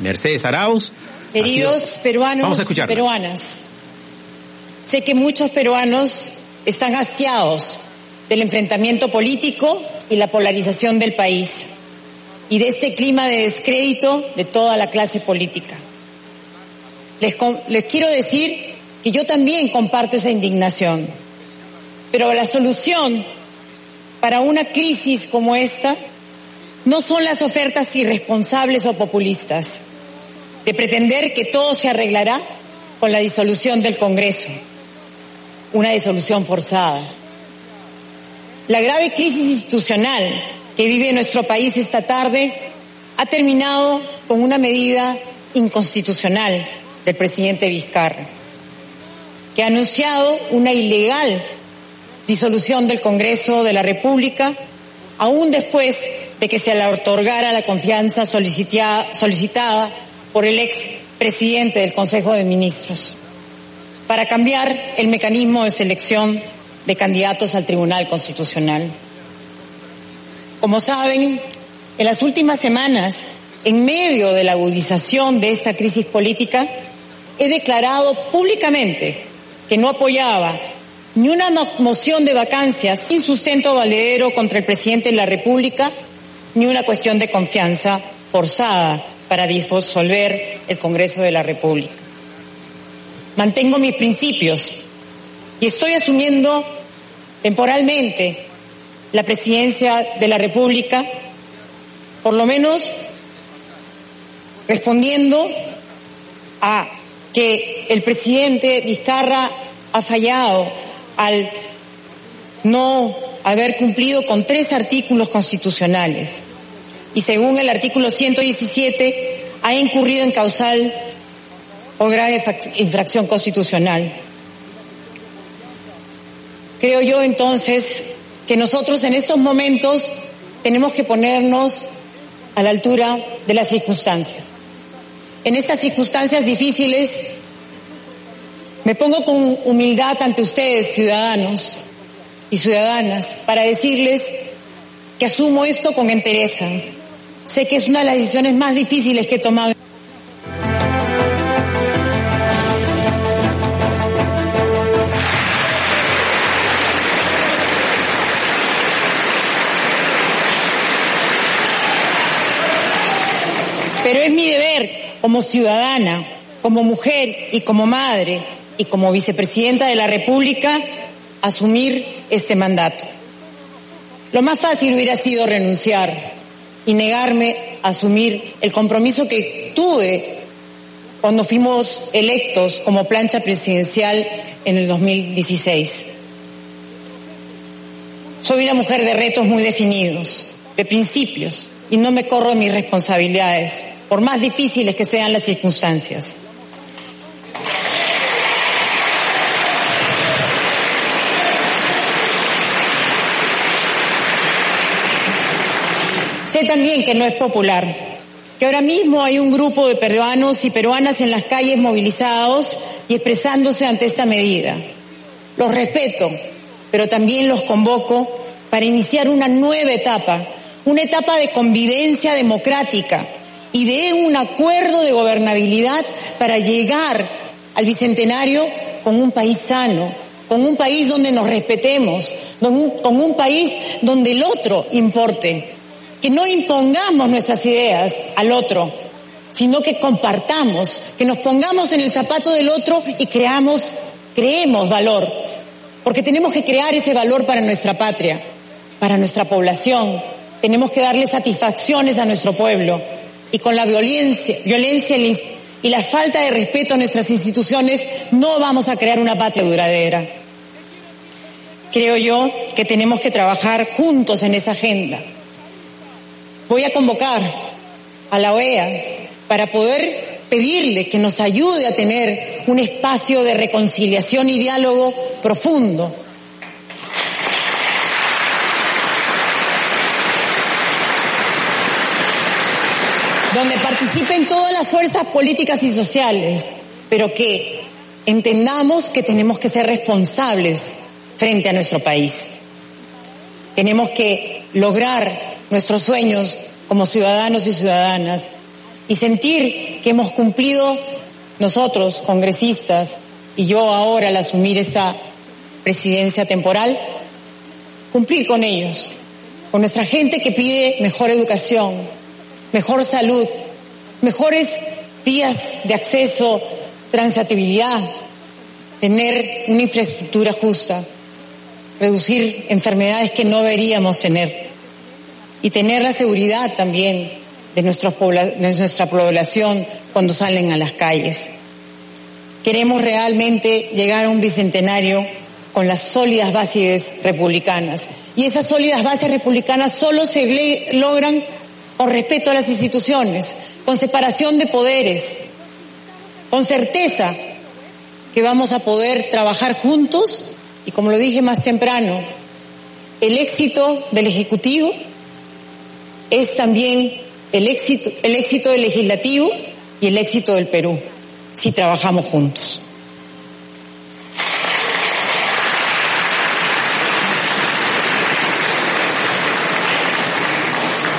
Mercedes Arauz. Queridos sido... peruanos y peruanas, sé que muchos peruanos están hastiados del enfrentamiento político y la polarización del país y de este clima de descrédito de toda la clase política. Les, les quiero decir que yo también comparto esa indignación, pero la solución para una crisis como esta no son las ofertas irresponsables o populistas de pretender que todo se arreglará con la disolución del Congreso, una disolución forzada. La grave crisis institucional que vive nuestro país esta tarde ha terminado con una medida inconstitucional del presidente Vizcarra, que ha anunciado una ilegal disolución del Congreso de la República, aún después de que se le otorgara la confianza solicitada por el ex presidente del Consejo de Ministros, para cambiar el mecanismo de selección de candidatos al Tribunal Constitucional. Como saben, en las últimas semanas, en medio de la agudización de esta crisis política, he declarado públicamente que no apoyaba ni una moción de vacancias sin sustento valedero contra el presidente de la República, ni una cuestión de confianza forzada para disolver el Congreso de la República. Mantengo mis principios y estoy asumiendo temporalmente la presidencia de la República, por lo menos respondiendo a que el presidente Vizcarra ha fallado al no haber cumplido con tres artículos constitucionales y según el artículo 117 ha incurrido en causal o grave infracción constitucional. Creo yo entonces que nosotros en estos momentos tenemos que ponernos a la altura de las circunstancias. En estas circunstancias difíciles me pongo con humildad ante ustedes, ciudadanos y ciudadanas, para decirles que asumo esto con entereza. Sé que es una de las decisiones más difíciles que he tomado. Pero es mi deber como ciudadana, como mujer y como madre y como vicepresidenta de la República asumir este mandato. Lo más fácil hubiera sido renunciar y negarme a asumir el compromiso que tuve cuando fuimos electos como plancha presidencial en el 2016. Soy una mujer de retos muy definidos, de principios, y no me corro de mis responsabilidades por más difíciles que sean las circunstancias. Sé también que no es popular, que ahora mismo hay un grupo de peruanos y peruanas en las calles movilizados y expresándose ante esta medida. Los respeto, pero también los convoco para iniciar una nueva etapa, una etapa de convivencia democrática, y de un acuerdo de gobernabilidad para llegar al bicentenario con un país sano, con un país donde nos respetemos, con un, país donde el otro importe, que no impongamos nuestras ideas al otro, sino que compartamos, que nos pongamos en el zapato del otro y creamos, creemos valor, porque tenemos que crear ese valor para nuestra patria, para nuestra población, tenemos que darle satisfacciones a nuestro pueblo y con la violencia, violencia y la falta de respeto a nuestras instituciones no vamos a crear una patria duradera. Creo yo que tenemos que trabajar juntos en esa agenda. Voy a convocar a la OEA para poder pedirle que nos ayude a tener un espacio de reconciliación y diálogo profundo donde participen todas las fuerzas políticas y sociales, pero que entendamos que tenemos que ser responsables frente a nuestro país. Tenemos que lograr nuestros sueños como ciudadanos y ciudadanas y sentir que hemos cumplido nosotros, congresistas, y yo ahora al asumir esa presidencia temporal, cumplir con ellos, con nuestra gente que pide mejor educación, mejor salud, mejores vías de acceso, transitibilidad, tener una infraestructura justa, reducir enfermedades que no deberíamos tener y tener la seguridad también de, nuestra población cuando salen a las calles. Queremos realmente llegar a un bicentenario con las sólidas bases republicanas. Y esas sólidas bases republicanas solo se logran con respeto a las instituciones, con separación de poderes, con certeza que vamos a poder trabajar juntos y como lo dije más temprano, el éxito del Ejecutivo es también el éxito, el éxito del Legislativo y el éxito del Perú, si trabajamos juntos.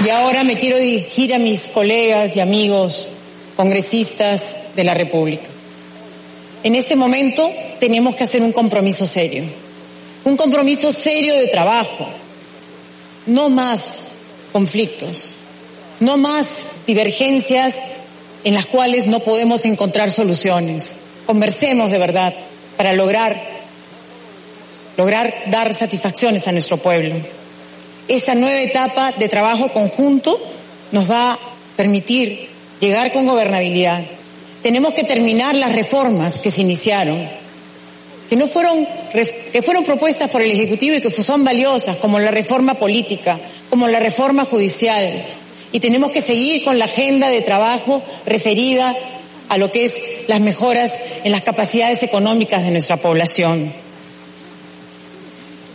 Y ahora me quiero dirigir a mis colegas y amigos congresistas de la República. En este momento tenemos que hacer un compromiso serio, un compromiso serio de trabajo, no más conflictos, no más divergencias en las cuales no podemos encontrar soluciones. Conversemos de verdad para lograr, lograr dar satisfacciones a nuestro pueblo. Esta nueva etapa de trabajo conjunto nos va a permitir llegar con gobernabilidad. Tenemos que terminar las reformas que se iniciaron, que no fueron, que fueron propuestas por el Ejecutivo y que son valiosas, como la reforma política, como la reforma judicial. Y tenemos que seguir con la agenda de trabajo referida a lo que es las mejoras en las capacidades económicas de nuestra población.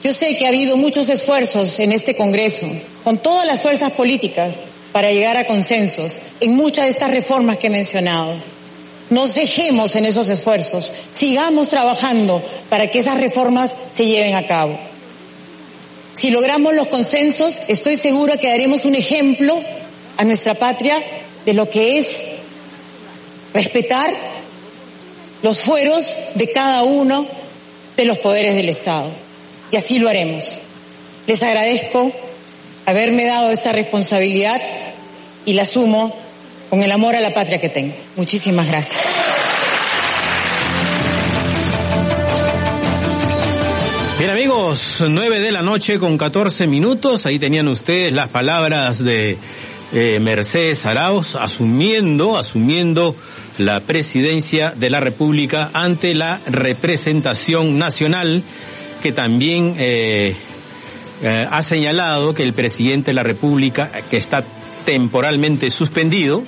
Yo sé que ha habido muchos esfuerzos en este Congreso, con todas las fuerzas políticas, para llegar a consensos en muchas de estas reformas que he mencionado. Nos dejemos en esos esfuerzos, sigamos trabajando para que esas reformas se lleven a cabo. Si logramos los consensos, estoy segura que daremos un ejemplo a nuestra patria de lo que es respetar los fueros de cada uno de los poderes del Estado y así lo haremos. Les agradezco haberme dado esa responsabilidad y la asumo con el amor a la patria que tengo. Muchísimas gracias. Bien amigos, nueve de la noche con 14 minutos, ahí tenían ustedes las palabras de eh, Mercedes Arauz asumiendo, asumiendo la presidencia de la República ante la representación nacional que también eh, eh, ha señalado que el presidente de la República, que está temporalmente suspendido,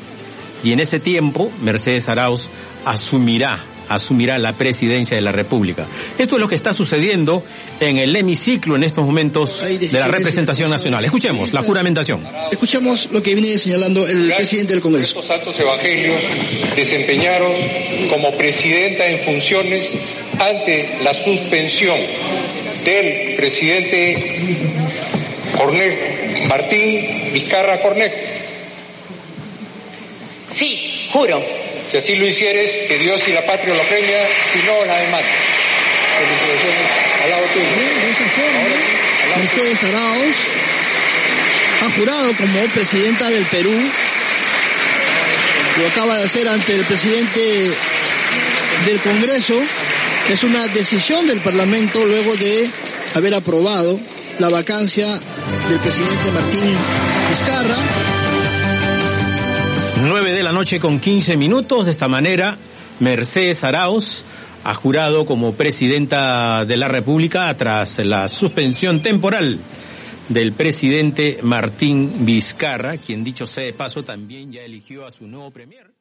y en ese tiempo Mercedes Arauz asumirá asumirá la presidencia de la República. Esto es lo que está sucediendo en el hemiciclo en estos momentos de la representación nacional. Escuchemos la juramentación. Escuchemos lo que viene señalando el presidente del Congreso. Estos altos evangelios desempeñaron como presidenta en funciones ante la suspensión del presidente Cornet Martín Vizcarra Cornet. Sí, juro. Si así lo hicieres, que Dios y la patria lo premia, si no, la demanda. Al lado tuyo. Mercedes Arauz ha jurado como presidenta del Perú. Lo acaba de hacer ante el presidente del Congreso. Es una decisión del Parlamento luego de haber aprobado la vacancia del presidente Martín Vizcarra 9 de la noche con 15 minutos. De esta manera, Mercedes Arauz ha jurado como presidenta de la República tras la suspensión temporal del presidente Martín Vizcarra, quien dicho sea de paso también ya eligió a su nuevo premier.